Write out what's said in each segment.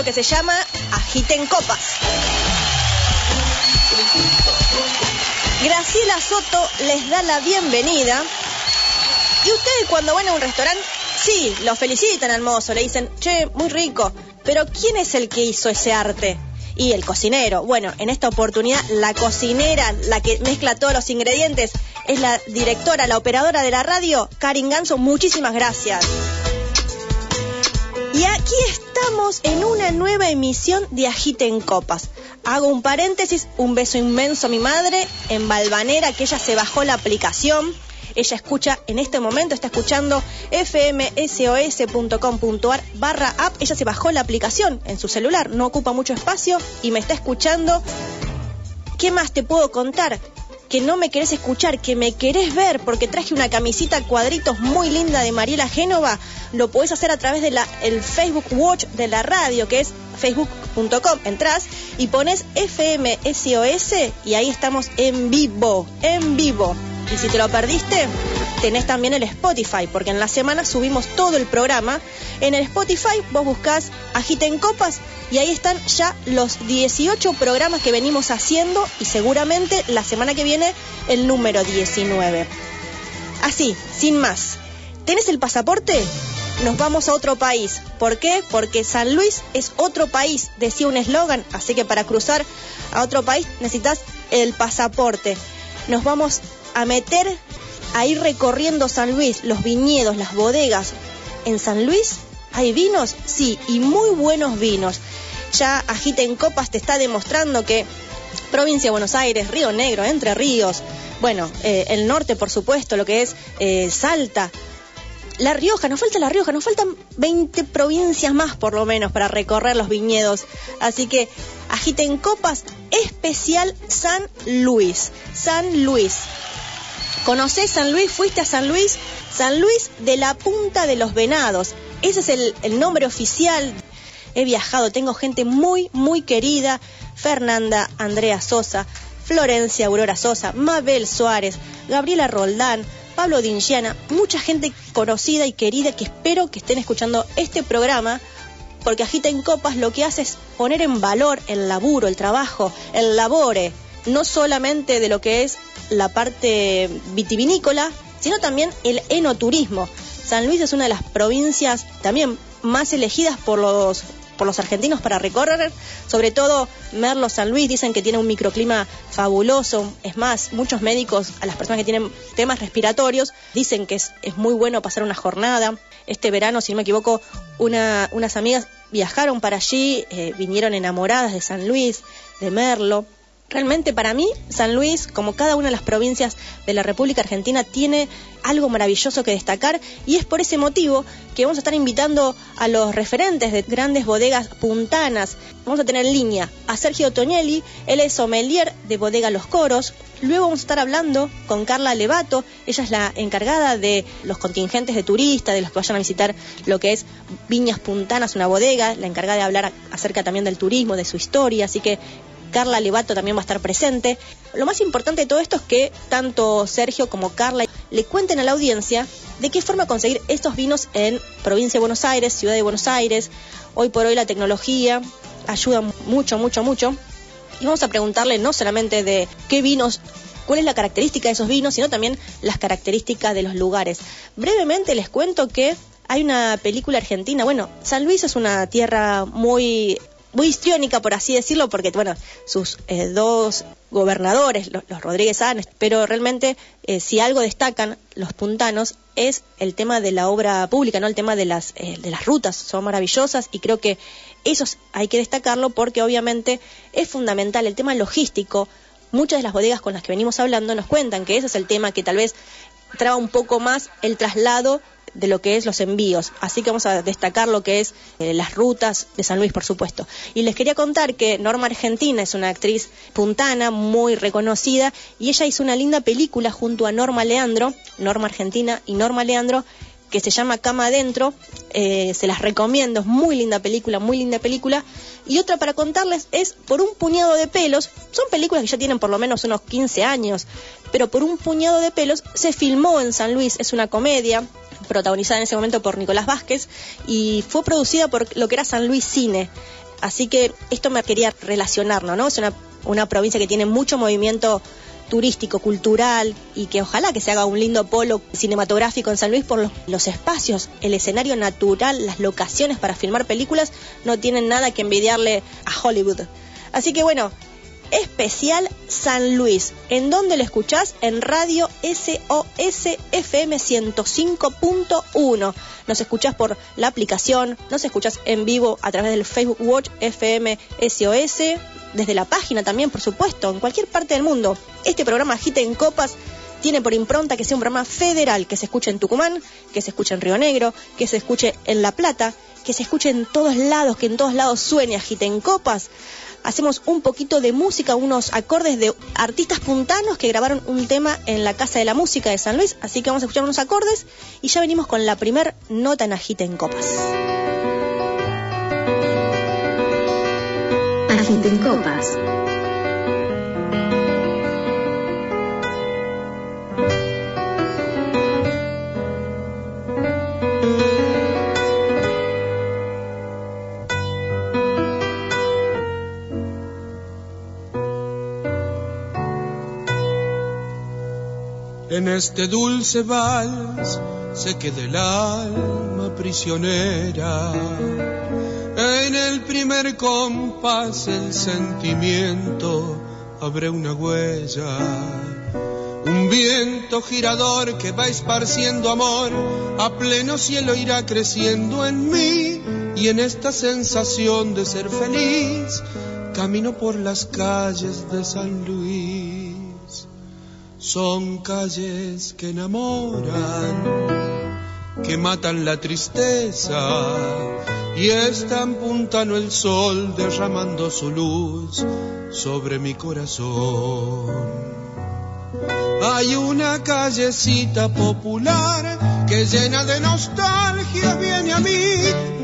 Que se llama Agiten Copas. Graciela Soto les da la bienvenida. Y ustedes cuando van a un restaurante, sí, lo felicitan al mozo, le dicen, che, muy rico. Pero ¿quién es el que hizo ese arte? Y el cocinero. Bueno, en esta oportunidad, la cocinera, la que mezcla todos los ingredientes, es la directora, la operadora de la radio, Karin Ganso. Muchísimas gracias. Y aquí estamos en una nueva emisión de Agiten Copas. Hago un paréntesis, un beso inmenso a mi madre en Balvanera, que ella se bajó la aplicación. Ella escucha en este momento, está escuchando fmsos.com.ar barra app. Ella se bajó la aplicación en su celular, no ocupa mucho espacio y me está escuchando. ¿Qué más te puedo contar? Que no me querés escuchar, que me querés ver, porque traje una camisita cuadritos muy linda de Mariela Génova, lo podés hacer a través del el Facebook Watch de la radio, que es facebook.com. Entrás y pones FMSOS y ahí estamos en vivo, en vivo. Y si te lo perdiste, tenés también el Spotify, porque en la semana subimos todo el programa. En el Spotify vos buscás Agiten Copas y ahí están ya los 18 programas que venimos haciendo y seguramente la semana que viene el número 19. Así, sin más. ¿Tenés el pasaporte? Nos vamos a otro país. ¿Por qué? Porque San Luis es otro país, decía un eslogan, así que para cruzar a otro país necesitas el pasaporte. Nos vamos a meter a ir recorriendo San Luis, los viñedos, las bodegas. En San Luis hay vinos, sí, y muy buenos vinos. Ya Agita en Copas te está demostrando que provincia de Buenos Aires, Río Negro, Entre Ríos, bueno, eh, el norte por supuesto, lo que es eh, Salta, La Rioja, nos falta La Rioja, nos faltan 20 provincias más por lo menos para recorrer los viñedos. Así que Agita en Copas, especial San Luis. San Luis. ¿Conocés San Luis? ¿Fuiste a San Luis? San Luis de la Punta de los Venados. Ese es el, nombre oficial. He viajado, tengo gente muy, muy querida. Fernanda Andrea Sosa, Florencia Aurora Sosa, Mabel Suárez, Gabriela Roldán, Pablo Dingiana, mucha gente conocida y querida que espero que estén escuchando este programa porque Agita en Copas lo que hace es poner en valor el laburo, el trabajo, el labore, no solamente de lo que es la parte vitivinícola, sino también el enoturismo. San Luis es una de las provincias también más elegidas por los por los argentinos para recorrer, sobre todo Merlo San Luis, dicen que tiene un microclima fabuloso, es más, muchos médicos, a las personas que tienen temas respiratorios, dicen que es, muy bueno pasar una jornada. Este verano, si no me equivoco, una, unas amigas viajaron para allí, eh, vinieron enamoradas de San Luis, de Merlo. Realmente para mí, San Luis, como cada una de las provincias de la República Argentina, tiene algo maravilloso que destacar y es por ese motivo que vamos a estar invitando a los referentes de grandes bodegas puntanas. Vamos a tener en línea a Sergio Toñelli, él es sommelier de Bodega Los Coros. Luego vamos a estar hablando con Carla Levato, ella es la encargada de los contingentes de turistas, de los que vayan a visitar lo que es Viñas Puntanas, una bodega, la encargada de hablar acerca también del turismo, de su historia, así que Carla Levato también va a estar presente. Lo más importante de todo esto es que tanto Sergio como Carla le cuenten a la audiencia de qué forma conseguir estos vinos en provincia de Buenos Aires, ciudad de Buenos Aires. Hoy por hoy la tecnología ayuda mucho, mucho, mucho. Y vamos a preguntarle no solamente de qué vinos cuál es la característica de esos vinos, sino también las características de los lugares. Brevemente les cuento que hay una película argentina, bueno, San Luis es una tierra muy muy histriónica, por así decirlo, porque, bueno, sus eh, dos gobernadores, los, Rodríguez Anes, pero realmente eh, si algo destacan los puntanos es el tema de la obra pública, ¿no? El tema de las, eh, de las rutas, son maravillosas y creo que eso hay que destacarlo porque obviamente es fundamental el tema logístico. Muchas de las bodegas con las que venimos hablando nos cuentan que ese es el tema que tal vez traba un poco más el traslado de lo que es los envíos. Así que vamos a destacar lo que es eh, las rutas de San Luis, por supuesto. Y les quería contar que Norma Argentina es una actriz puntana muy reconocida y ella hizo una linda película junto a Norma Leandro, Norma Argentina y Norma Leandro, que se llama Cama Adentro. Eh, se las recomiendo, es muy linda película, muy linda película. Y otra para contarles es Por un puñado de pelos. Son películas que ya tienen por lo menos unos 15 años, pero Por un puñado de pelos se filmó en San Luis, es una comedia protagonizada en ese momento por Nicolás Vázquez y fue producida por lo que era San Luis Cine. Así que esto me quería relacionarlo, ¿no? Es una, una provincia que tiene mucho movimiento turístico, cultural y que ojalá que se haga un lindo polo cinematográfico en San Luis por los, espacios, el escenario natural, las locaciones para filmar películas no tienen nada que envidiarle a Hollywood. Así que bueno, especial San Luis. ¿En dónde lo escuchás? En Radio SOS FM 105.1. Nos escuchás por la aplicación, nos escuchás en vivo a través del Facebook Watch FM SOS desde la página también, por supuesto, en cualquier parte del mundo. Este programa Agita en Copas tiene por impronta que sea un programa federal, que se escuche en Tucumán, que se escuche en Río Negro, que se escuche en La Plata, que se escuche en todos lados, que en todos lados suene Agita en Copas. Hacemos un poquito de música, unos acordes de artistas puntanos que grabaron un tema en la Casa de la Música de San Luis, así que vamos a escuchar unos acordes y ya venimos con la primer nota en Agita en Copas. en copas. En este dulce vals se queda el alma prisionera en el primer compás el sentimiento abre una huella. Un viento girador que va esparciendo amor, a pleno cielo irá creciendo en mí y en esta sensación de ser feliz, camino por las calles de San Luis. Son calles que enamoran, que matan la tristeza y en puntano el sol derramando su luz sobre mi corazón. Hay una callecita popular que llena de nostalgia viene a mí,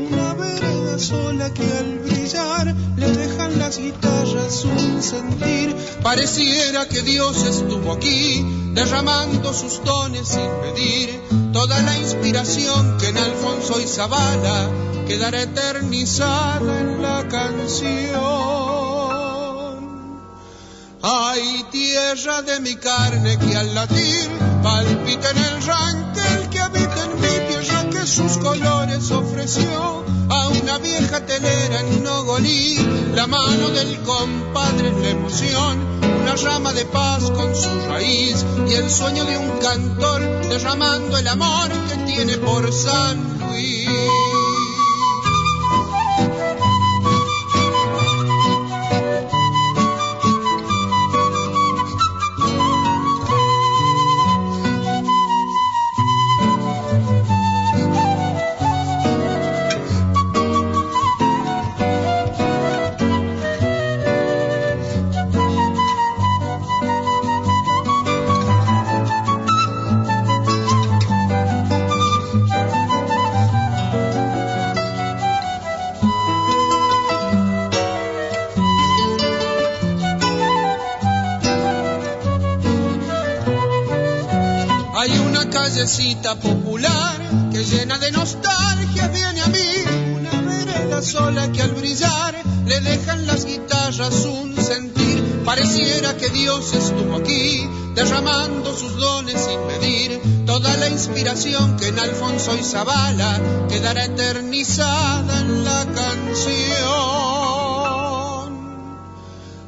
sola que al brillar le dejan las guitarras un sentir. Pareciera que Dios estuvo aquí, derramando sus dones sin medir, toda la inspiración que en Alfonso y Zavala quedará eternizada en la canción. Ay, tierra de mi carne que al latir palpita en el ranquel que habita en mi tierra que sus colores ofreció a una vieja telera en Nogolí, la mano del compadre en la emoción, una rama de paz con su raíz y el sueño de un cantor derramando el amor que tiene por San Luis. Popular que llena de nostalgia viene a mí. Una vereda sola que al brillar le dejan las guitarras un sentir. Pareciera que Dios estuvo aquí, derramando sus dones sin medir. Toda la inspiración que en Alfonso y Zavala quedará eternizada en la canción.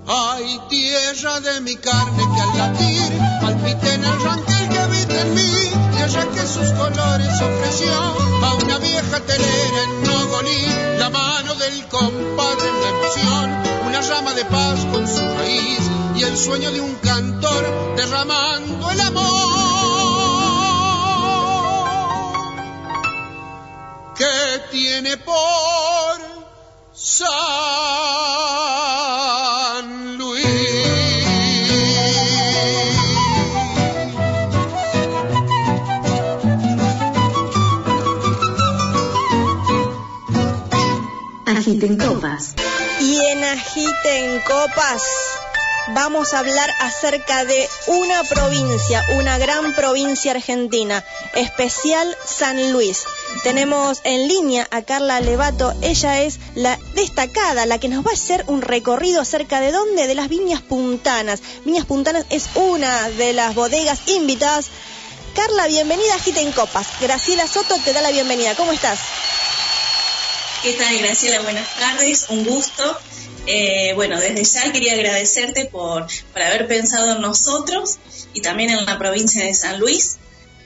Ay, tierra de mi carne que al latir palpite en el ranquel que habita en mí de allá que sus colores ofreció a una vieja telera en Nogolí, la mano del compadre en la emoción, una rama de paz con su raíz y el sueño de un cantor derramando el amor que tiene por sal. Agiten copas. Y en Agiten Copas vamos a hablar acerca de una provincia, una gran provincia argentina, especial San Luis. Tenemos en línea a Carla Levato, ella es la destacada, la que nos va a hacer un recorrido acerca de dónde, de las Viñas Puntanas. Viñas Puntanas es una de las bodegas invitadas. Carla, bienvenida a Agiten Copas. Graciela Soto te da la bienvenida. ¿Cómo estás? ¿Qué tal, Graciela? Buenas tardes, un gusto. Eh, bueno, desde ya quería agradecerte por, por, haber pensado en nosotros y también en la provincia de San Luis,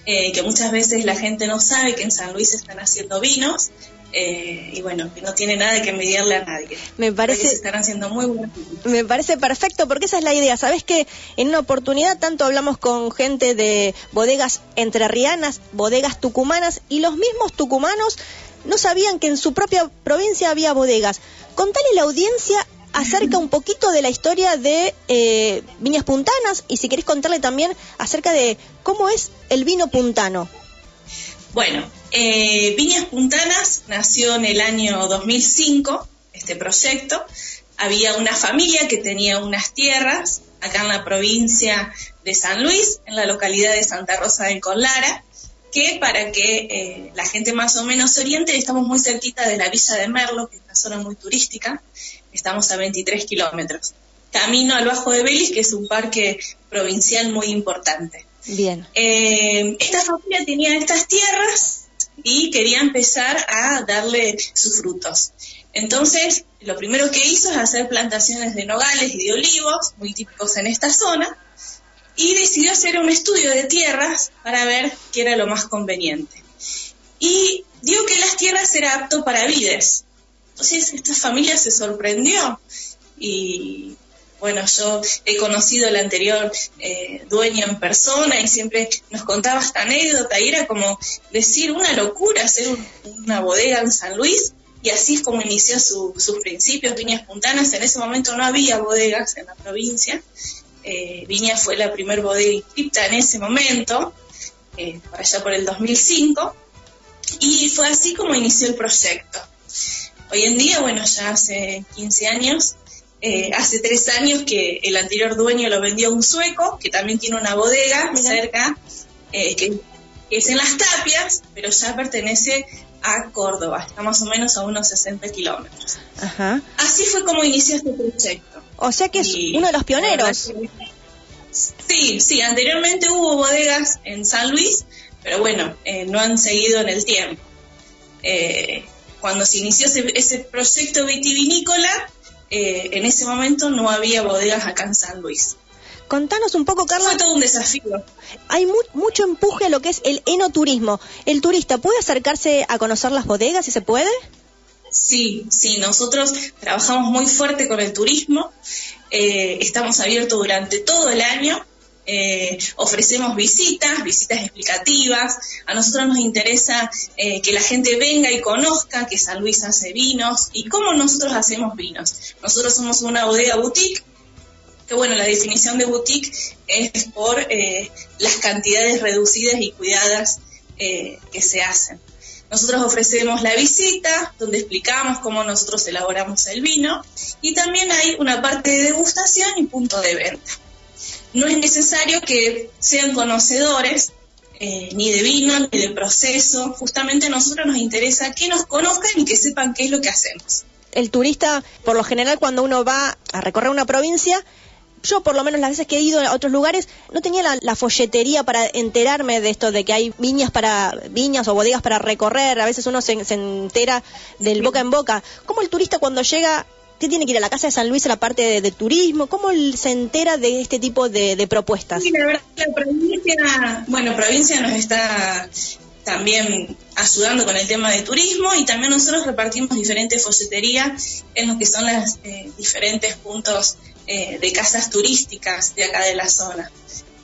eh, que muchas veces la gente no sabe que en San Luis están haciendo vinos eh, y bueno, que no tiene nada que envidiarle a nadie. Me parece. Se están haciendo muy buenos. Me parece perfecto porque esa es la idea. Sabes que en una oportunidad tanto hablamos con gente de bodegas entrerrianas, bodegas tucumanas y los mismos tucumanos no sabían que en su propia provincia había bodegas. Contale a la audiencia acerca un poquito de la historia de eh, Viñas Puntanas y si querés contarle también acerca de cómo es el vino puntano. Bueno, eh, Viñas Puntanas nació en el año 2005, este proyecto. Había una familia que tenía unas tierras acá en la provincia de San Luis, en la localidad de Santa Rosa de Colara, que para que eh, la gente más o menos se oriente, estamos muy cerquita de la Villa de Merlo, que es una zona muy turística, estamos a 23 kilómetros. Camino al Bajo de Belis, que es un parque provincial muy importante. Bien. Eh, esta familia tenía estas tierras y quería empezar a darle sus frutos. Entonces, lo primero que hizo es hacer plantaciones de nogales y de olivos, muy típicos en esta zona, y decidió hacer un estudio de tierras para ver qué era lo más conveniente. Y dio que las tierras eran apto para vides. Entonces esta familia se sorprendió y bueno, yo he conocido al anterior eh, dueño en persona y siempre nos contaba esta anécdota y era como decir una locura hacer una bodega en San Luis y así es como inició sus principios, Viñas Puntanas. En ese momento no había bodegas en la provincia eh, Viña fue la primer bodega inscripta en ese momento, eh, por allá por el 2005, y fue así como inició el proyecto. Hoy en día, bueno, ya hace 15 años, eh, hace tres años que el anterior dueño lo vendió a un sueco, que también tiene una bodega cerca, eh, que, es en las tapias, pero ya pertenece a Córdoba, está más o menos a unos 60 kilómetros. Así fue como inició este proyecto. O sea que es uno de los pioneros. Sí, sí, anteriormente hubo bodegas en San Luis, pero bueno, eh, no han seguido en el tiempo. Eh, cuando se inició ese, proyecto vitivinícola, eh, en ese momento no había bodegas acá en San Luis. Contanos un poco, Carla. Fue todo un desafío. Hay mucho empuje a lo que es el enoturismo. ¿El turista puede acercarse a conocer las bodegas si se puede? Sí, sí, nosotros trabajamos muy fuerte con el turismo, eh, estamos abiertos durante todo el año, eh, ofrecemos visitas, visitas explicativas, a nosotros nos interesa eh, que la gente venga y conozca que San Luis hace vinos y cómo nosotros hacemos vinos. Nosotros somos una bodega boutique, que bueno, la definición de boutique es por las cantidades reducidas y cuidadas que se hacen. Nosotros ofrecemos la visita, donde explicamos cómo nosotros elaboramos el vino, y también hay una parte de degustación y punto de venta. No es necesario que sean conocedores eh, ni de vino, ni de proceso. Justamente a nosotros nos interesa que nos conozcan y que sepan qué es lo que hacemos. El turista, por lo general, cuando uno va a recorrer una provincia, yo por lo menos las veces que he ido a otros lugares no tenía la, folletería para enterarme de esto, de que hay viñas para viñas o bodegas para recorrer. A veces uno se, entera del boca en boca. ¿Cómo el turista cuando llega ¿Qué tiene que ir a la Casa de San Luis a la parte de, turismo? ¿Cómo se entera de este tipo de, propuestas? Sí, la verdad, la provincia, bueno, provincia nos está también ayudando con el tema de turismo y también nosotros repartimos diferentes folleterías en lo que son los eh, diferentes puntos eh, de casas turísticas de acá de la zona.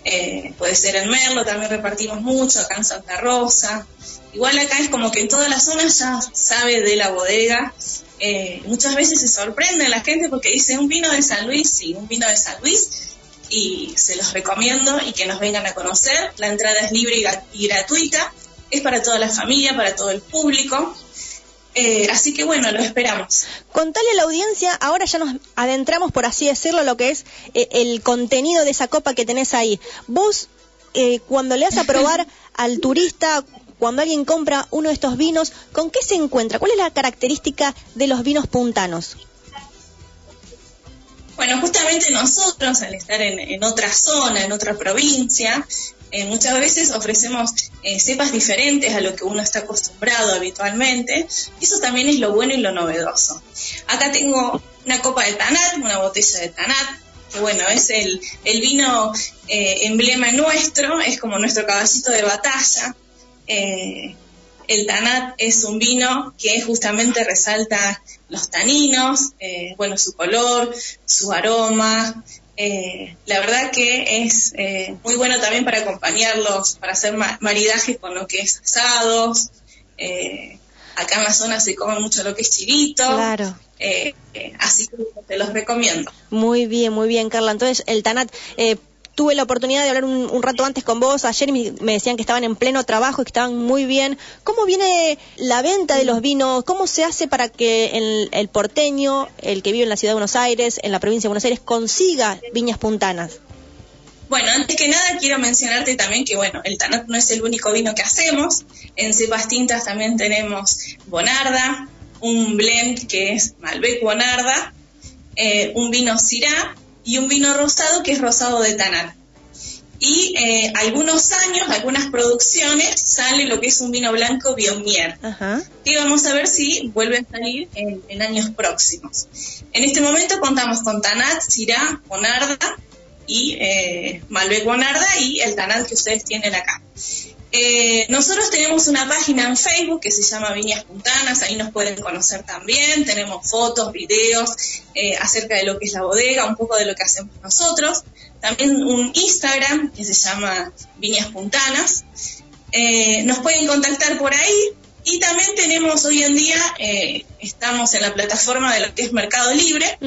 eh, puede ser en Merlo, también repartimos mucho, acá en Santa Rosa. Igual acá es como que en todas las zonas ya sabe de la bodega. Eh, muchas veces se sorprende la gente porque dice un vino de San Luis, sí, un vino de San Luis, y se los recomiendo y que nos vengan a conocer. La entrada es libre y gratuita, es para toda la familia, para todo el público. Eh, así que bueno, lo esperamos. Contale a la audiencia, ahora ya nos adentramos, por así decirlo, lo que es eh, el contenido de esa copa que tenés ahí. Vos, eh, cuando le das a probar al turista, cuando alguien compra uno de estos vinos, ¿con qué se encuentra? ¿Cuál es la característica de los vinos puntanos? Bueno, justamente nosotros, al estar en otra zona, en otra provincia, eh, muchas veces ofrecemos eh, cepas diferentes a lo que uno está acostumbrado habitualmente. Eso también es lo bueno y lo novedoso. Acá tengo una copa de Tanat, una botella de Tanat, que bueno, es el, el vino eh, emblema nuestro, es como nuestro caballito de batalla. el Tanat es un vino que justamente resalta los taninos, bueno, su color, su aroma, eh, la verdad que es eh, muy bueno también para acompañarlos, para hacer maridajes con lo que es asados. Eh, acá en la zona se come mucho lo que es chivito. Claro. así que te los recomiendo. Muy bien, muy bien, Carla. Entonces, el Tanat, tuve la oportunidad de hablar un, rato antes con vos. Ayer me, me, decían que estaban en pleno trabajo y que estaban muy bien. ¿Cómo viene la venta de los vinos? ¿Cómo se hace para que el, el porteño, el que vive en la ciudad de Buenos Aires, en la provincia de Buenos Aires, consiga viñas puntanas? Bueno, antes que nada quiero mencionarte también que, bueno, el Tanat no es el único vino que hacemos. En cepas tintas también tenemos Bonarda, un blend que es Malbec Bonarda, eh, un vino Syrah y un vino rosado que es rosado de Tanat. Y eh, algunos años, algunas producciones, sale lo que es un vino blanco Biomier, que vamos a ver si vuelve a salir en, años próximos. En este momento contamos con Tanat, Syrah, Bonarda y eh, Malbec Bonarda y el Tanat que ustedes tienen acá. Eh, nosotros tenemos una página en Facebook que se llama Viñas Puntanas, ahí nos pueden conocer también, tenemos fotos, videos eh, acerca de lo que es la bodega, un poco de lo que hacemos nosotros. También un Instagram que se llama Viñas Puntanas. Eh, nos pueden contactar por ahí y también tenemos hoy en día, estamos en la plataforma de lo que es Mercado Libre,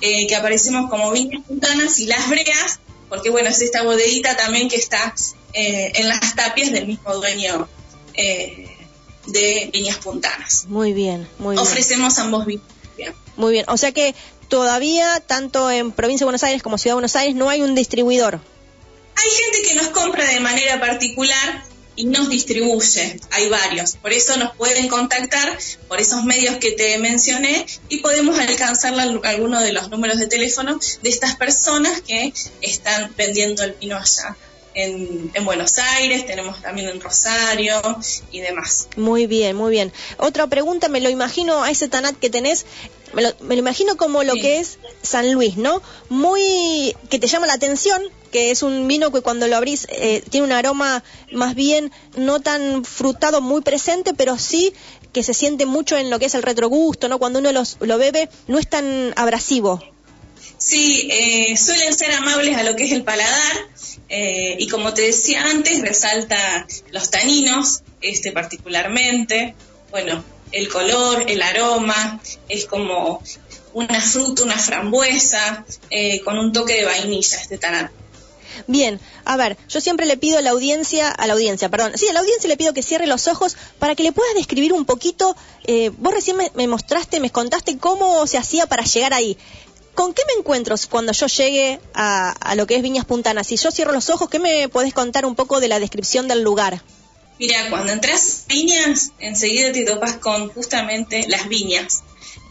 que aparecemos como Viñas Puntanas y Las Breas, porque bueno, es esta bodeguita también que está eh, en las tapias del mismo dueño eh, de Viñas Puntanas. Muy bien, muy bien. Ofrecemos ambos vinos. Muy bien, o sea que todavía, tanto en provincia de Buenos Aires como Ciudad de Buenos Aires, no hay un distribuidor. Hay gente que nos compra de manera particular y nos distribuye, hay varios. Por eso nos pueden contactar por esos medios que te mencioné y podemos alcanzar algunos de los números de teléfono de estas personas que están vendiendo el vino allá en, Buenos Aires, tenemos también en Rosario y demás. Muy bien, muy bien. Otra pregunta, me lo imagino a ese Tanat que tenés, me lo, imagino como lo que es San Luis, ¿no? Muy, que te llama la atención, que es un vino que cuando lo abrís eh, tiene un aroma más bien no tan frutado, muy presente, pero sí que se siente mucho en lo que es el retrogusto, ¿no? Cuando uno los, lo bebe, no es tan abrasivo. Sí, eh, suelen ser amables a lo que es el paladar eh, y como te decía antes, resalta los taninos, este particularmente, bueno, el color, el aroma, es como una fruta, una frambuesa, eh, con un toque de vainilla este tanat. Bien, a ver, yo siempre le pido a la audiencia, a la audiencia, perdón, sí, a la audiencia le pido que cierre los ojos para que le puedas describir un poquito, vos recién me, mostraste, me contaste cómo se hacía para llegar ahí. ¿Con qué me encuentro cuando yo llegue a, lo que es Viñas Puntanas? Si yo cierro los ojos, ¿qué me podés contar un poco de la descripción del lugar? Mira, cuando entras viñas, enseguida te topas con justamente las viñas.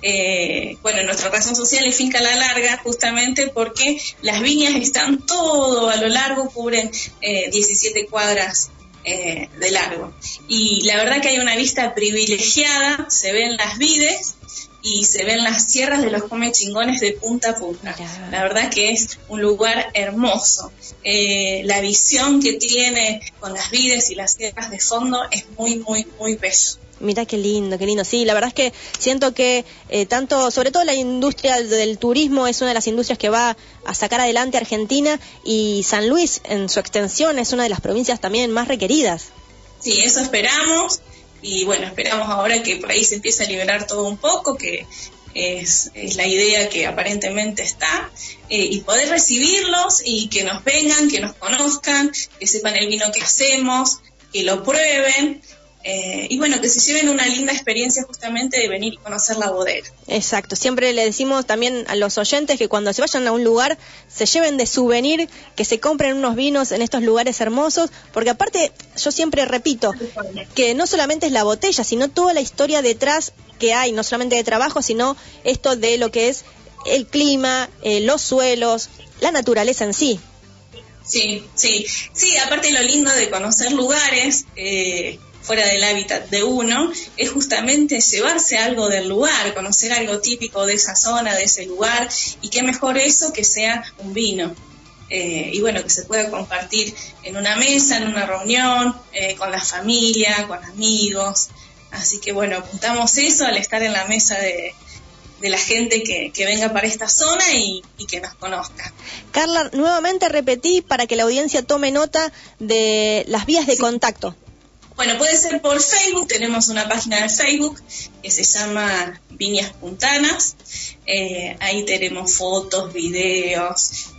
Eh, bueno, nuestra razón social es finca la larga, justamente porque las viñas están todo a lo largo, cubren 17 eh, cuadras eh, de largo. Y la verdad que hay una vista privilegiada, se ven las vides y se ven las sierras de los come chingones de punta a punta. La verdad que es un lugar hermoso. Eh, la visión que tiene con las vides y las sierras de fondo es muy, muy, muy bello. Mira qué lindo, qué lindo. Sí, la verdad es que siento que eh, tanto, sobre todo la industria del turismo es una de las industrias que va a sacar adelante Argentina y San Luis en su extensión es una de las provincias también más requeridas. Sí, eso esperamos y bueno, esperamos ahora que por ahí se empiece a liberar todo un poco, que es, la idea que aparentemente está, eh, y poder recibirlos y que nos vengan, que nos conozcan, que sepan el vino que hacemos, que lo prueben eh, y bueno, que se lleven una linda experiencia justamente de venir y conocer la bodega. Exacto, siempre le decimos también a los oyentes que cuando se vayan a un lugar se lleven de souvenir, que se compren unos vinos en estos lugares hermosos, porque aparte yo siempre repito que no solamente es la botella, sino toda la historia detrás que hay, no solamente de trabajo, sino esto de lo que es el clima, eh, los suelos, la naturaleza en sí. Sí, sí, sí, aparte lo lindo de conocer lugares, eh, fuera del hábitat de uno, es justamente llevarse algo del lugar, conocer algo típico de esa zona, de ese lugar, y qué mejor eso que sea un vino. Eh, y bueno, que se pueda compartir en una mesa, en una reunión, eh, con la familia, con amigos. Así que bueno, apuntamos eso al estar en la mesa de, la gente que, venga para esta zona y, y, que nos conozca. Carla, nuevamente repetí para que la audiencia tome nota de las vías de contacto. Bueno, puede ser por Facebook, tenemos una página de Facebook que se llama Viñas Puntanas, eh, ahí tenemos fotos, videos,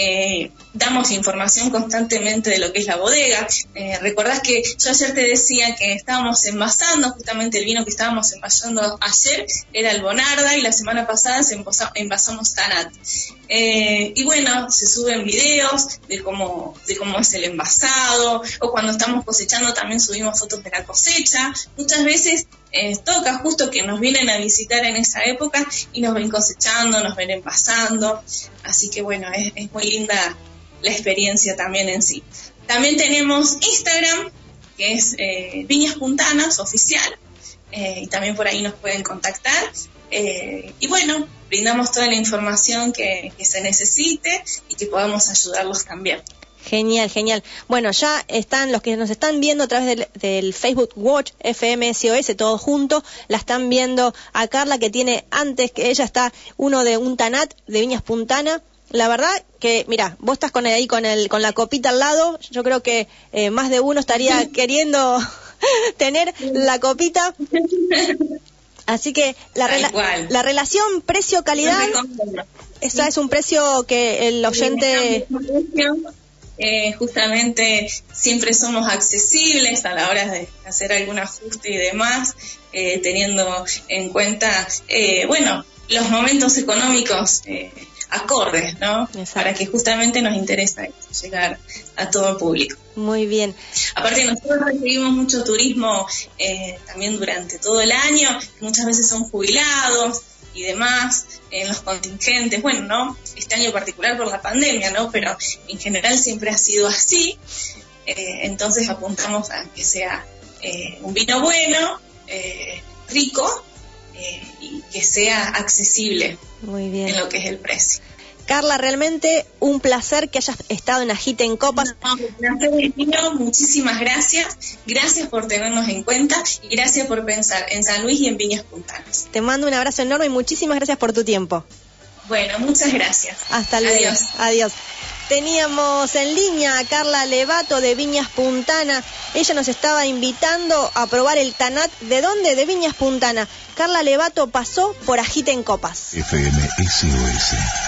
eh, damos información constantemente de lo que es la bodega. Eh, recordás que yo ayer te decía que estábamos envasando, justamente el vino que estábamos envasando ayer era el Bonarda y la semana pasada se envasamos Tanat. Eh, y bueno, se suben videos de cómo, de cómo es el envasado, o cuando estamos cosechando también subimos fotos de la cosecha. Muchas veces eh, toca justo que nos vienen a visitar en esa época y nos ven cosechando, nos ven envasando. Así que bueno, es, muy linda la experiencia también en sí. También tenemos Instagram, que es eh, Viñas Puntanas Oficial, eh, y también por ahí nos pueden contactar. Eh, y bueno, brindamos toda la información que, se necesite y que podamos ayudarlos también. Genial, genial. Bueno, ya están los que nos están viendo a través del, Facebook Watch FMSOS, todo junto. La están viendo a Carla que tiene antes que ella está uno de un Tanat de Viñas Puntana la verdad que, mira, vos estás con ahí con, el, con la copita al lado, yo creo que eh, más de uno estaría queriendo tener la copita. Así que la, la relación precio-calidad, esa es un precio que el oyente... Eh, justamente siempre somos accesibles a la hora de hacer algún ajuste y demás, eh, teniendo en cuenta, bueno, los momentos económicos acordes, ¿no? Para que justamente nos interesa llegar a todo el público. Muy bien. Aparte nosotros recibimos mucho turismo eh, también durante todo el año, muchas veces son jubilados y demás en los contingentes, bueno, ¿no? Este año particular por la pandemia, ¿no? Pero en general siempre ha sido así, eh, entonces apuntamos a que sea eh, un vino bueno, rico y que sea accesible muy bien. en lo que es el precio. Carla, realmente un placer que hayas estado en Agite en Copas. muchísimas gracias. Gracias por tenernos en cuenta y gracias por pensar en San Luis y en Viñas Puntanas. Te mando un abrazo enorme y muchísimas gracias por tu tiempo. Bueno, muchas gracias. Hasta luego. Adiós. Adiós. Teníamos en línea a Carla Levato de Viñas Puntana. Ella nos estaba invitando a probar el Tanat. ¿De dónde? De Viñas Puntana. Carla Levato pasó por Agite en Copas. FM SOS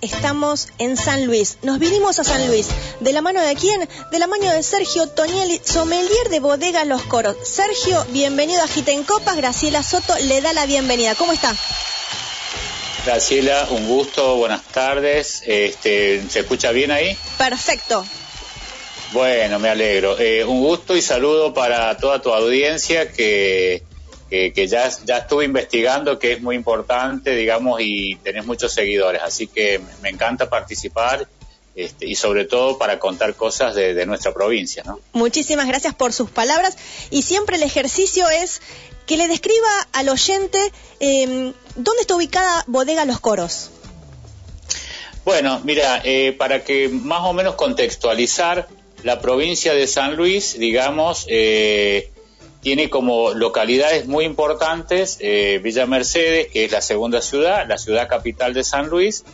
estamos en San Luis. Nos vinimos a San Luis. ¿De la mano de quién? De la mano de Sergio Tonieli, sommelier de Bodega Los Coros. Sergio, bienvenido a Agiten Copas. Graciela Soto le da la bienvenida. ¿Cómo está? Graciela, un gusto, buenas tardes. Este, ¿Se escucha bien ahí? Perfecto. Bueno, me alegro. Eh, un gusto y saludo para toda tu audiencia que que, ya, ya estuve investigando, que es muy importante, digamos, y tenés muchos seguidores. Así que me encanta participar este, y sobre todo para contar cosas de, nuestra provincia. ¿no? Muchísimas gracias por sus palabras y siempre el ejercicio es que le describa al oyente em, dónde está ubicada Bodega Los Coros. Bueno, mira, eh, para que más o menos contextualizar, la provincia de San Luis, digamos, eh, tiene como localidades muy importantes eh, Villa Mercedes, que es la segunda ciudad, la ciudad capital de San Luis,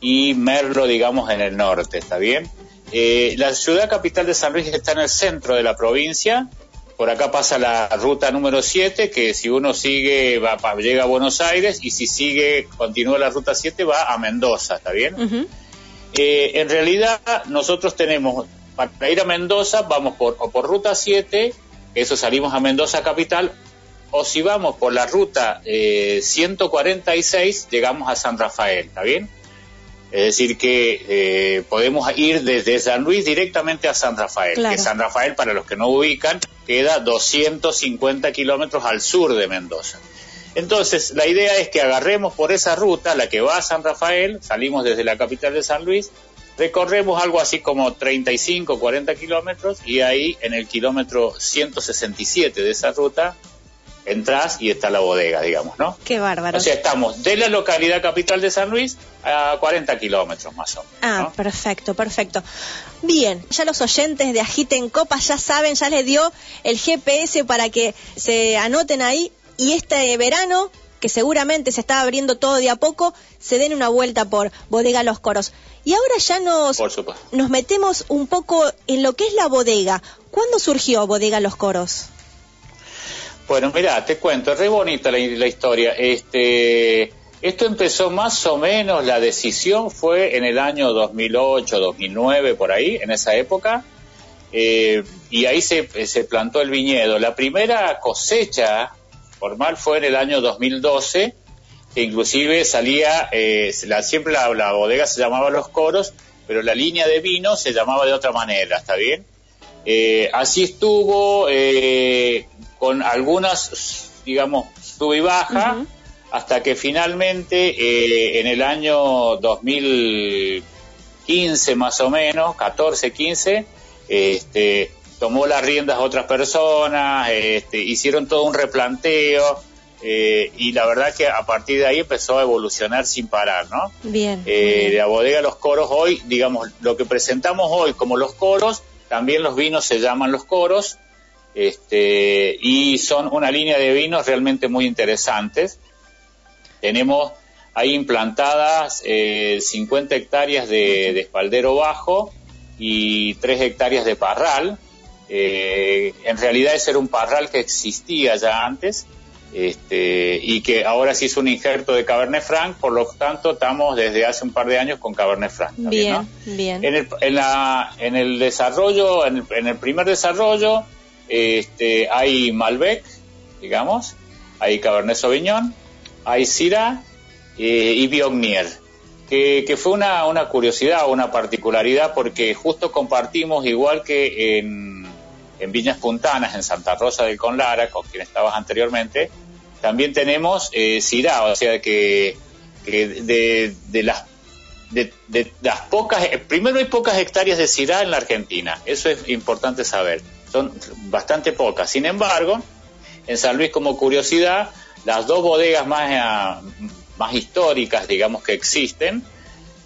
y Merlo, digamos, en el norte, ¿está bien? Eh, la ciudad capital de San Luis está en el centro de la provincia, por acá pasa la ruta número 7, que si uno sigue, va, llega a Buenos Aires, y si sigue, continúa la ruta 7, va a Mendoza, ¿está bien? Eh, en realidad, nosotros tenemos, para ir a Mendoza, vamos por, o por ruta 7, eso salimos a Mendoza capital, o si vamos por la ruta 146, eh, llegamos a San Rafael, ¿está bien? Es decir, que eh, podemos ir desde San Luis directamente a San Rafael, que San Rafael, para los que no ubican, queda 250 kilómetros al sur de Mendoza. Entonces, la idea es que agarremos por esa ruta, la que va a San Rafael, salimos desde la capital de San Luis, recorremos algo así como 35, 40 kilómetros y ahí en el kilómetro 167 de esa ruta entras y está la bodega, digamos, ¿no? Qué bárbaro. O sea, estamos de la localidad capital de San Luis a 40 kilómetros más o menos. Ah, perfecto, perfecto. Bien, ya los oyentes de Agiten Copa ya saben, ya les dio el GPS para que se anoten ahí y este verano que seguramente se está abriendo todo de a poco, se den una vuelta por Bodega Los Coros. Y ahora ya nos, nos metemos un poco en lo que es la bodega. ¿Cuándo surgió Bodega Los Coros? Bueno, mira, te cuento, es re bonita la, historia. Este, esto empezó más o menos, la decisión fue en el año 2008, 2009, por ahí, en esa época, eh, y ahí se, se plantó el viñedo. La primera cosecha formal fue en el año 2012, que inclusive salía, eh, la, siempre la, bodega se llamaba Los Coros, pero la línea de vino se llamaba de otra manera, ¿está bien? Eh, así estuvo, eh, con algunas, digamos, sub y baja, hasta que finalmente en el año 2015 más o menos, 14, 15, este, tomó las riendas a otras personas, este, hicieron todo un replanteo eh, y la verdad que a partir de ahí empezó a evolucionar sin parar, ¿no? Bien, eh, La bodega Los Coros hoy, digamos, lo que presentamos hoy como los coros, también los vinos se llaman los coros este, y son una línea de vinos realmente muy interesantes. Tenemos ahí implantadas 50 eh, hectáreas de, de espaldero bajo y 3 hectáreas de parral, eh, en realidad ese era un parral que existía ya antes este, y que ahora sí es un injerto de Cabernet Franc, por lo tanto estamos desde hace un par de años con Cabernet Franc. bien, bien. En el, en, la, en el desarrollo, en el, primer desarrollo, este, hay Malbec, digamos, hay Cabernet Sauvignon, hay Syrah eh, y Viognier. Que, que, fue una, una curiosidad, una particularidad, porque justo compartimos, igual que en, en Viñas Puntanas, en Santa Rosa del Conlara, con quien estabas anteriormente, también tenemos eh, o sea que, de, las pocas, primero hay pocas hectáreas de Cirá en la Argentina, eso es importante saber, son bastante pocas. Sin embargo, en San Luis como curiosidad, las dos bodegas más, eh, más históricas, digamos, que existen,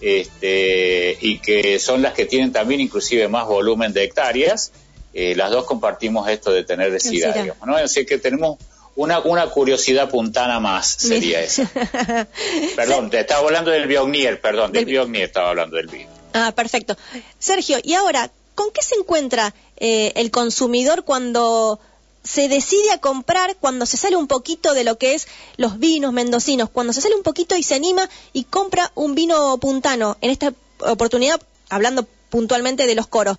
este, y que son las que tienen también inclusive más volumen de hectáreas, eh, las dos compartimos esto de tener SIDA, digamos, ¿no? Así que tenemos una, una curiosidad puntana más, sería eso. perdón, te estaba hablando del Biognier, perdón, del, Biognier estaba hablando del vino. Ah, perfecto. Sergio, y ahora, ¿con qué se encuentra eh, el consumidor cuando se decide a comprar, cuando se sale un poquito de lo que es los vinos mendocinos, cuando se sale un poquito y se anima y compra un vino puntano, en esta oportunidad hablando puntualmente de los coros?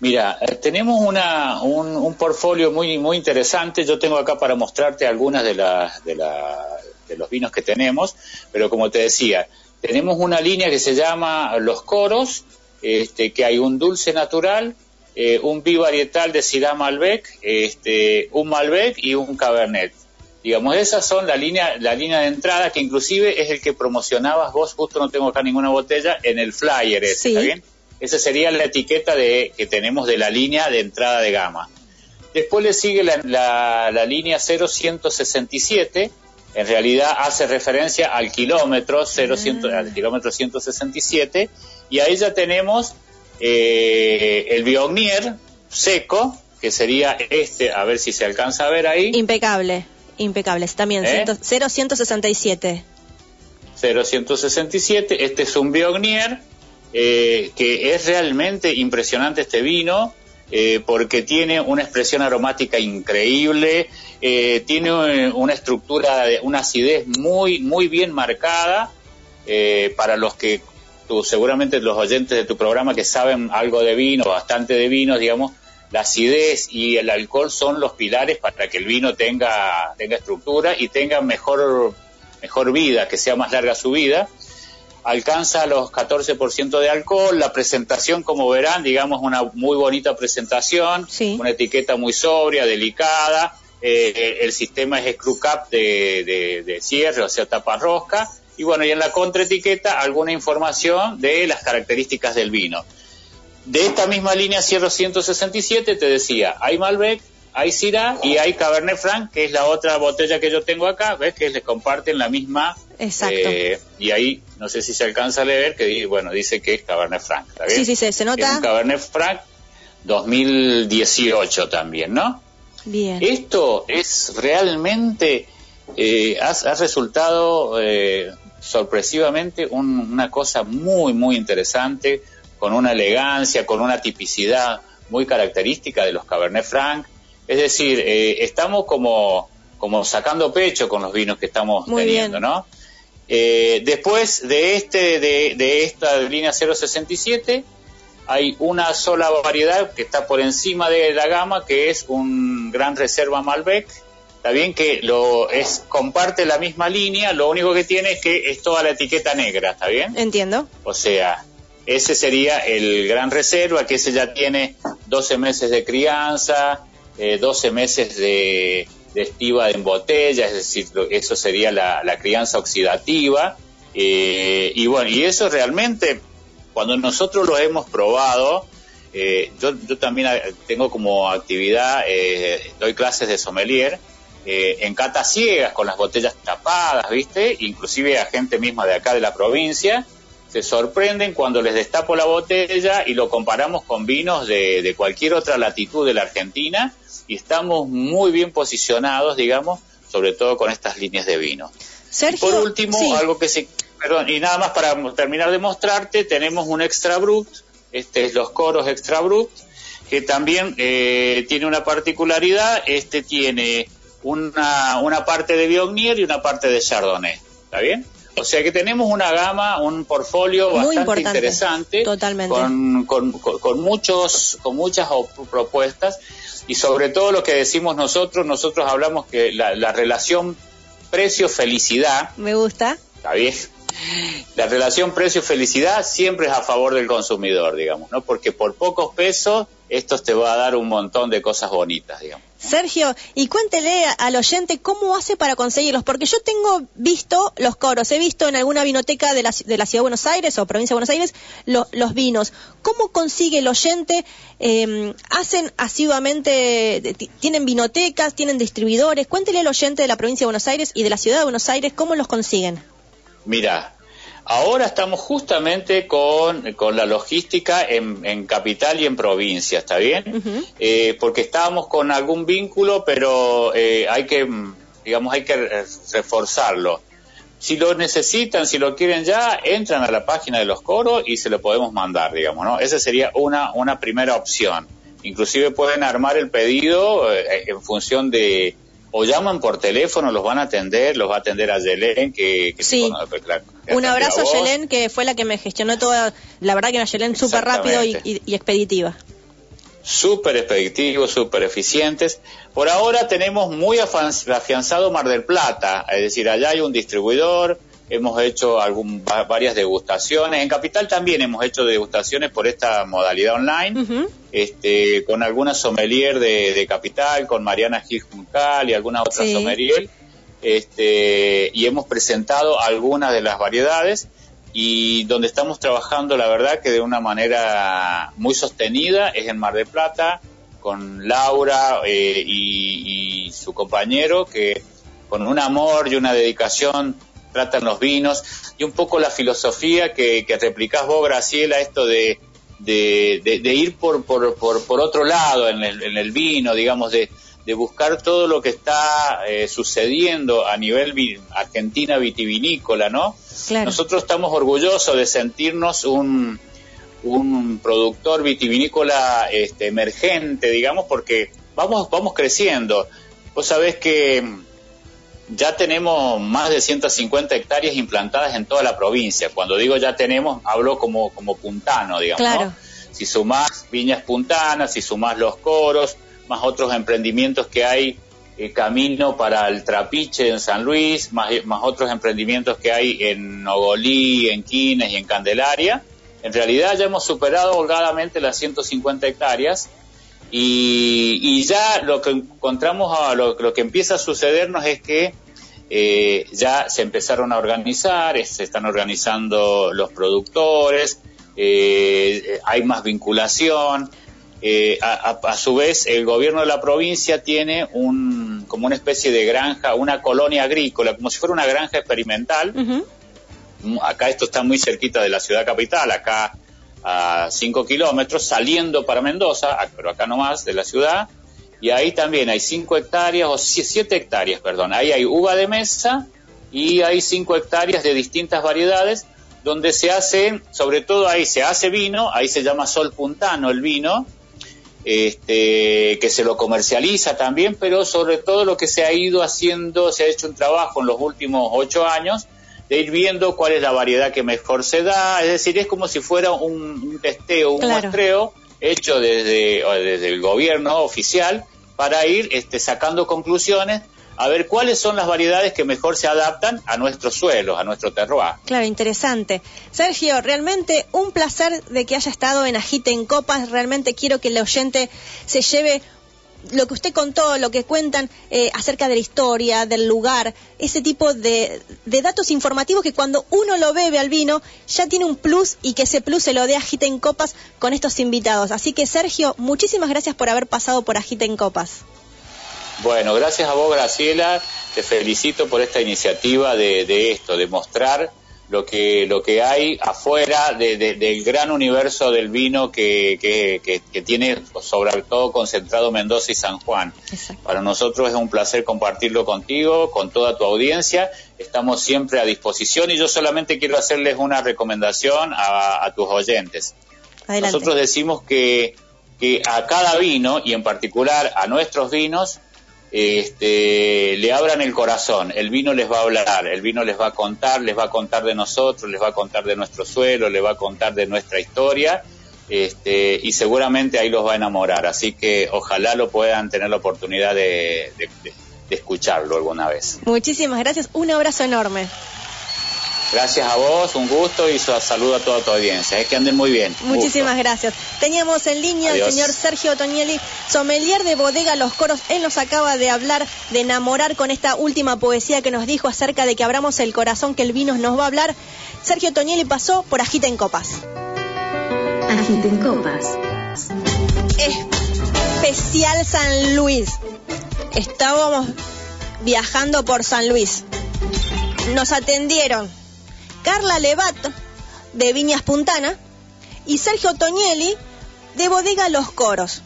Mira, eh, tenemos una, un, un portfolio muy, muy interesante. Yo tengo acá para mostrarte algunas de, las de, de los vinos que tenemos, pero como te decía, tenemos una línea que se llama Los Coros, este, que hay un dulce natural, eh, un bivarietal de Syrah Malbec, este, un Malbec y un Cabernet. Digamos, esas son la línea, la línea de entrada que inclusive es el que promocionabas vos, justo no tengo acá ninguna botella, en el flyer, ese, ¿está bien? Esa sería la etiqueta de, que tenemos de la línea de entrada de gama. Después le sigue la, la, la línea 0167, en realidad hace referencia al kilómetro, 0, ah. al kilómetro 167, y ahí ya tenemos eh, el Biognier seco, que sería este, a ver si se alcanza a ver ahí. Impecable, impecable, también, ¿Eh? 0167. 0167, este es un Biognier, eh, que es realmente impresionante este vino, eh, porque tiene una expresión aromática increíble, eh, tiene una estructura, una acidez muy, muy bien marcada, eh, para los que tú, seguramente los oyentes de tu programa que saben algo de vino, bastante de vino, digamos, la acidez y el alcohol son los pilares para que el vino tenga, tenga estructura y tenga mejor, mejor vida, que sea más larga su vida alcanza los 14% de alcohol, la presentación, como verán, digamos, una muy bonita presentación, una etiqueta muy sobria, delicada, eh, el sistema es screw cap de, cierre, o sea, tapa rosca, y bueno, y en la contraetiqueta alguna información de las características del vino. De esta misma línea Cierro 167 te decía, hay Malbec, hay Syrah y hay Cabernet Franc, que es la otra botella que yo tengo acá, ves que les comparten la misma Exacto. Eh, y ahí, no sé si se alcanza a leer, que bueno, dice que es Cabernet Franc. Sí, sí, se, nota. Es Cabernet Franc 2018 también, ¿no? Bien. Esto es realmente, eh, ha, resultado eh, sorpresivamente una cosa muy, muy interesante, con una elegancia, con una tipicidad muy característica de los Cabernet Franc. Es decir, estamos como, como sacando pecho con los vinos que estamos teniendo, ¿no? Eh, después de, este, de, esta línea 067 hay una sola variedad que está por encima de la gama, que es un Gran Reserva Malbec. Está bien que lo es comparte la misma línea, lo único que tiene es que es toda la etiqueta negra, ¿está bien? Entiendo. O sea, ese sería el Gran Reserva, que ese ya tiene 12 meses de crianza, 12 eh, meses de, de estiva en botella, es decir, eso sería la, crianza oxidativa. Eh, y bueno, y eso realmente, cuando nosotros lo hemos probado, eh, yo, yo, también tengo como actividad, eh, doy clases de sommelier, en catas ciegas, con las botellas tapadas, ¿viste? Inclusive a gente misma de acá de la provincia, se sorprenden cuando les destapo la botella y lo comparamos con vinos de, de cualquier otra latitud de la Argentina y estamos muy bien posicionados, digamos, sobre todo con estas líneas de vino. Sergio, por último, algo que sí, perdón, y nada más para terminar de mostrarte, tenemos un extra brut, este es los coros extra brut, que también eh, tiene una particularidad, este tiene una, una parte de Biognier y una parte de Chardonnay, ¿está bien? O sea que tenemos una gama, un portfolio bastante interesante, totalmente. Con, con, con, muchos, con muchas propuestas y sobre todo lo que decimos nosotros, nosotros hablamos que la, la relación precio-felicidad. Me gusta. Está bien. La relación precio-felicidad siempre es a favor del consumidor, digamos, ¿no? Porque por pocos pesos esto te va a dar un montón de cosas bonitas, digamos. Sergio, y cuéntele al oyente cómo hace para conseguirlos, porque yo tengo visto los coros, he visto en alguna vinoteca de la, de la Ciudad de Buenos Aires o provincia de Buenos Aires los vinos. ¿Cómo consigue el oyente? Em, ¿Hacen asiduamente, tienen vinotecas, tienen distribuidores? Cuéntele al oyente de la provincia de Buenos Aires y de la Ciudad de Buenos Aires cómo los consiguen. Mira, Ahora estamos justamente con, la logística en, capital y en provincia, ¿está bien? Eh, porque estábamos con algún vínculo, pero eh, hay que, digamos, hay que reforzarlo. Si lo necesitan, si lo quieren ya, entran a la página de los coros y se lo podemos mandar, digamos, ¿no? Esa sería una, una primera opción. Inclusive pueden armar el pedido eh, en función de, o llaman por teléfono, los van a atender, los va a atender a Yelén, que, sí. Un abrazo a Yelén, que fue la que me gestionó toda, la verdad que una Yelén súper rápido y, expeditiva. Súper expeditivos, súper eficientes. Por ahora tenemos muy afianzado Mar del Plata, es decir, allá hay un distribuidor, hemos hecho algún, varias degustaciones. En Capital también hemos hecho degustaciones por esta modalidad online, este, con alguna sommelier de, Capital, con Mariana Gil Juncal y alguna otra sommelier. este, y hemos presentado algunas de las variedades y donde estamos trabajando, la verdad, que de una manera muy sostenida es en Mar de Plata, con Laura eh, y, su compañero, que con un amor y una dedicación tratan los vinos y un poco la filosofía que, que replicás vos, Graciela, esto de, de, ir por, por, por, otro lado en el, en el vino, digamos, de, de buscar todo lo que está eh, sucediendo a nivel Argentina vitivinícola, ¿no? Nosotros estamos orgullosos de sentirnos un, un productor vitivinícola este, emergente, digamos, porque vamos, vamos creciendo. Vos sabés que ya tenemos más de 150 hectáreas implantadas en toda la provincia. Cuando digo ya tenemos, hablo como, como puntano, digamos. Si sumás viñas puntanas, si sumás los coros, más otros emprendimientos que hay, eh, camino para el Trapiche en San Luis, más, más otros emprendimientos que hay en Nogolí, en Quines y en Candelaria. En realidad ya hemos superado holgadamente las 150 hectáreas y, ya lo que encontramos, lo, que empieza a sucedernos es que eh, ya se empezaron a organizar, se están organizando los productores, eh, hay más vinculación. Eh, a, su vez, el gobierno de la provincia tiene un, como una especie de granja, una colonia agrícola, como si fuera una granja experimental. Acá esto está muy cerquita de la ciudad capital, acá a 5 kilómetros, saliendo para Mendoza, pero acá nomás de la ciudad, y ahí también hay 5 hectáreas, o 7 hectáreas, perdón, ahí hay uva de mesa y hay 5 hectáreas de distintas variedades, donde se hace, sobre todo ahí se hace vino, ahí se llama Sol Puntano el vino, este, que se lo comercializa también, pero sobre todo lo que se ha ido haciendo, se ha hecho un trabajo en los últimos ocho años, de ir viendo cuál es la variedad que mejor se da, es decir, es como si fuera un, testeo, un muestreo hecho desde, desde el gobierno oficial para ir este, sacando conclusiones a ver cuáles son las variedades que mejor se adaptan a nuestros suelos, a nuestro terroir. Claro, interesante. Sergio, realmente un placer de que haya estado en Agite en Copas. Realmente quiero que el oyente se lleve lo que usted contó, lo que cuentan eh, acerca de la historia, del lugar, ese tipo de, datos informativos que cuando uno lo bebe al vino ya tiene un plus y que ese plus se lo dé Agita en Copas con estos invitados. Así que Sergio, muchísimas gracias por haber pasado por Agita en Copas. Bueno, gracias a vos Graciela, te felicito por esta iniciativa de, de esto, de mostrar lo que, lo que hay afuera del gran universo del vino que, que, tiene sobre todo concentrado Mendoza y San Juan. Para nosotros es un placer compartirlo contigo, con toda tu audiencia. Estamos siempre a disposición y yo solamente quiero hacerles una recomendación a, tus oyentes. Nosotros decimos que, que a cada vino y en particular a nuestros vinos este, le abran el corazón, el vino les va a hablar, el vino les va a contar, les va a contar de nosotros, les va a contar de nuestro suelo, les va a contar de nuestra historia, este, y seguramente ahí los va a enamorar, así que ojalá lo puedan tener la oportunidad de escucharlo alguna vez. Muchísimas gracias, un abrazo enorme. Gracias a vos, un gusto y saludo a toda tu audiencia. Es que anden muy bien. Muchísimas gracias. Teníamos en línea al señor Sergio Toñelli, sommelier de bodega Los Coros. Él nos acaba de hablar de enamorar con esta última poesía que nos dijo acerca de que abramos el corazón, que el vino nos va a hablar. Sergio Toñelli pasó por Agita en Copas. Agita en Copas. Especial San Luis. Estábamos viajando por San Luis. Nos atendieron Carla Levato, de Viñas Puntana, y Sergio Toñelli, de Bodega Los Coros.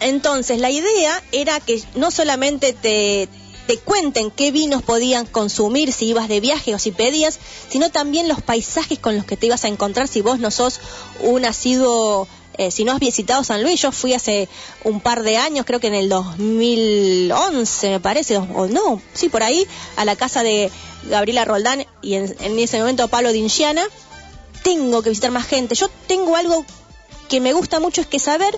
Entonces, la idea era que no solamente te, te cuenten qué vinos podían consumir si ibas de viaje o si pedías, sino también los paisajes con los que te ibas a encontrar si vos no sos un asiduo eh, si no has visitado San Luis, yo fui hace un par de años, creo que en el 2011 me parece, o, no, sí, por ahí, a la casa de Gabriela Roldán y en, ese momento Pablo Dinciana. Tengo que visitar más gente. Yo tengo algo que me gusta mucho, es que saber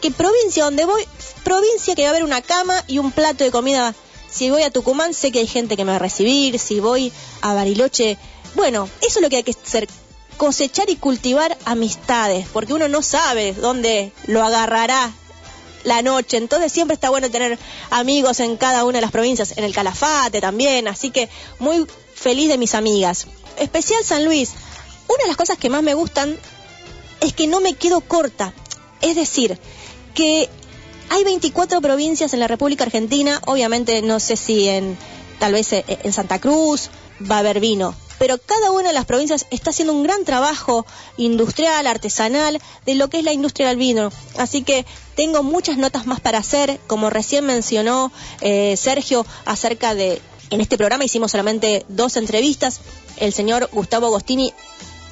que provincia donde voy, provincia que va a haber una cama y un plato de comida. Si voy a Tucumán, sé que hay gente que me va a recibir. Si voy a Bariloche, bueno, eso es lo que hay que ser cosechar y cultivar amistades, porque uno no sabe dónde lo agarrará la noche. Entonces siempre está bueno tener amigos en cada una de las provincias, en el Calafate también, así que muy feliz de mis amigas. Especial San Luis. Una de las cosas que más me gustan es que no me quedo corta. Es decir, que hay 24 provincias en la República Argentina, obviamente no sé si en tal vez eh, en Santa Cruz va a haber vino, pero cada una de las provincias está haciendo un gran trabajo industrial, artesanal, de lo que es la industria del vino. Así que tengo muchas notas más para hacer, como recién mencionó eh, Sergio, acerca de, en este programa hicimos solamente dos entrevistas, el señor Gustavo Agostini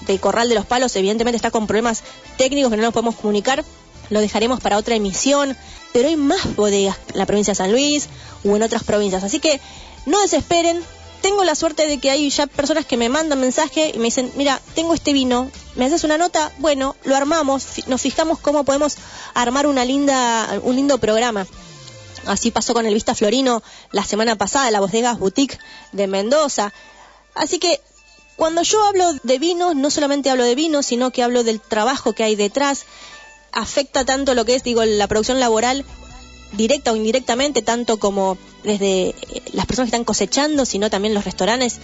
de Corral de los Palos evidentemente está con problemas técnicos que no nos podemos comunicar, lo dejaremos para otra emisión, pero hay más bodegas en la provincia de San Luis o en otras provincias, así que no desesperen, tengo la suerte de que hay ya personas que me mandan mensaje y me dicen, mira, tengo este vino, ¿me haces una nota? Bueno, lo armamos, nos fijamos cómo podemos armar una linda, un lindo programa. Así pasó con el Vista Florino la semana pasada, la bodega Boutique de Mendoza. Así que cuando yo hablo de vinos, no solamente hablo de vinos, sino que hablo del trabajo que hay detrás. Afecta tanto lo que es, digo, la producción laboral directa o indirectamente, tanto como desde eh, las personas que están cosechando, sino también los restaurantes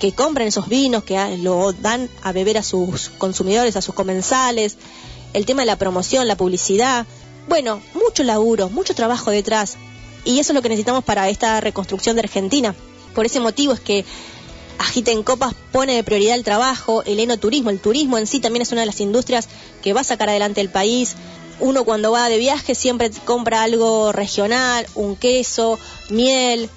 que compran esos vinos, que ah, lo dan a beber a sus consumidores, a sus comensales, el tema de la promoción, la publicidad. Bueno, mucho laburo, mucho trabajo detrás. Y eso es lo que necesitamos para esta reconstrucción de Argentina. Por ese motivo es que Agiten Copas pone de prioridad el trabajo, el enoturismo. El turismo en sí también es una de las industrias que va a sacar adelante el país uno cuando va de viaje siempre compra algo regional, un queso, miel,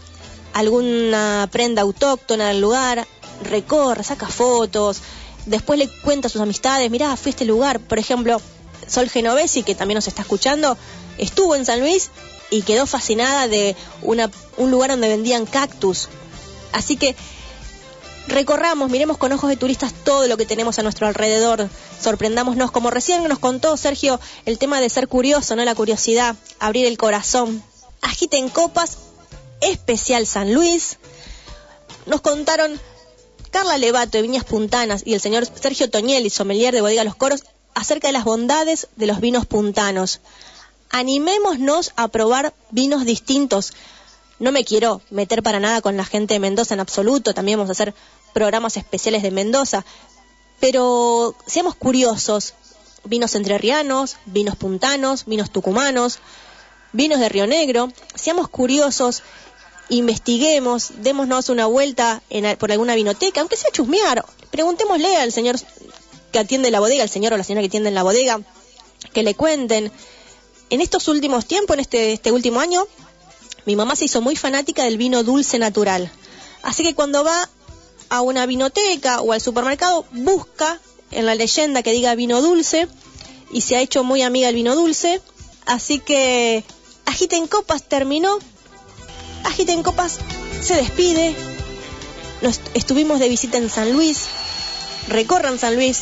alguna prenda autóctona del lugar, recorre, saca fotos, después le cuenta a sus amistades, mirá, fui a este lugar, por ejemplo, Sol Genovesi, que también nos está escuchando, estuvo en San Luis y quedó fascinada de una, un lugar donde vendían cactus. Así que recorramos, miremos con ojos de turistas todo lo que tenemos a nuestro alrededor, sorprendámonos, como recién nos contó Sergio, el tema de ser curioso, ¿no? La curiosidad, abrir el corazón. Agiten copas, especial San Luis. Nos contaron Carla Levato de Viñas Puntanas y el señor Sergio Toñelli, sommelier de Bodega Los Coros, acerca de las bondades de los vinos puntanos. Animémonos a probar vinos distintos. No me quiero meter para nada con la gente de Mendoza en absoluto, también vamos a hacer programas especiales de Mendoza, pero seamos curiosos, vinos entrerrianos, vinos puntanos, vinos tucumanos, vinos de Río Negro, seamos curiosos, investiguemos, démonos una vuelta en, por alguna vinoteca, aunque sea chusmear, preguntémosle al señor que atiende la bodega, al señor o la señora que atiende la bodega, que le cuenten. En estos últimos tiempos, en este, este último año, mi mamá se hizo muy fanática del vino dulce natural. Así que cuando va a una vinoteca o al supermercado, busca en la leyenda que diga vino dulce y se ha hecho muy amiga del vino dulce. Así que Agiten Copas terminó. Agiten Copas se despide. Nos estuvimos de visita en San Luis. Recorran San Luis.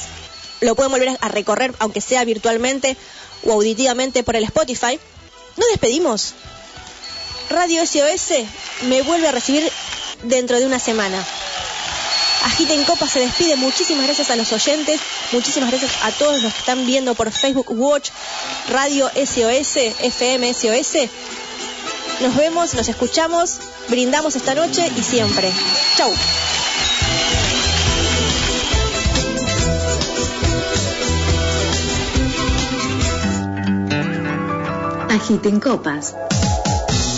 Lo pueden volver a recorrer, aunque sea virtualmente o auditivamente por el Spotify. Nos despedimos. Radio SOS me vuelve a recibir dentro de una semana. Agiten Copa se despide. Muchísimas gracias a los oyentes. Muchísimas gracias a todos los que están viendo por Facebook Watch, Radio SOS, FM SOS. Nos vemos, nos escuchamos, brindamos esta noche y siempre. Chau. Agiten Copas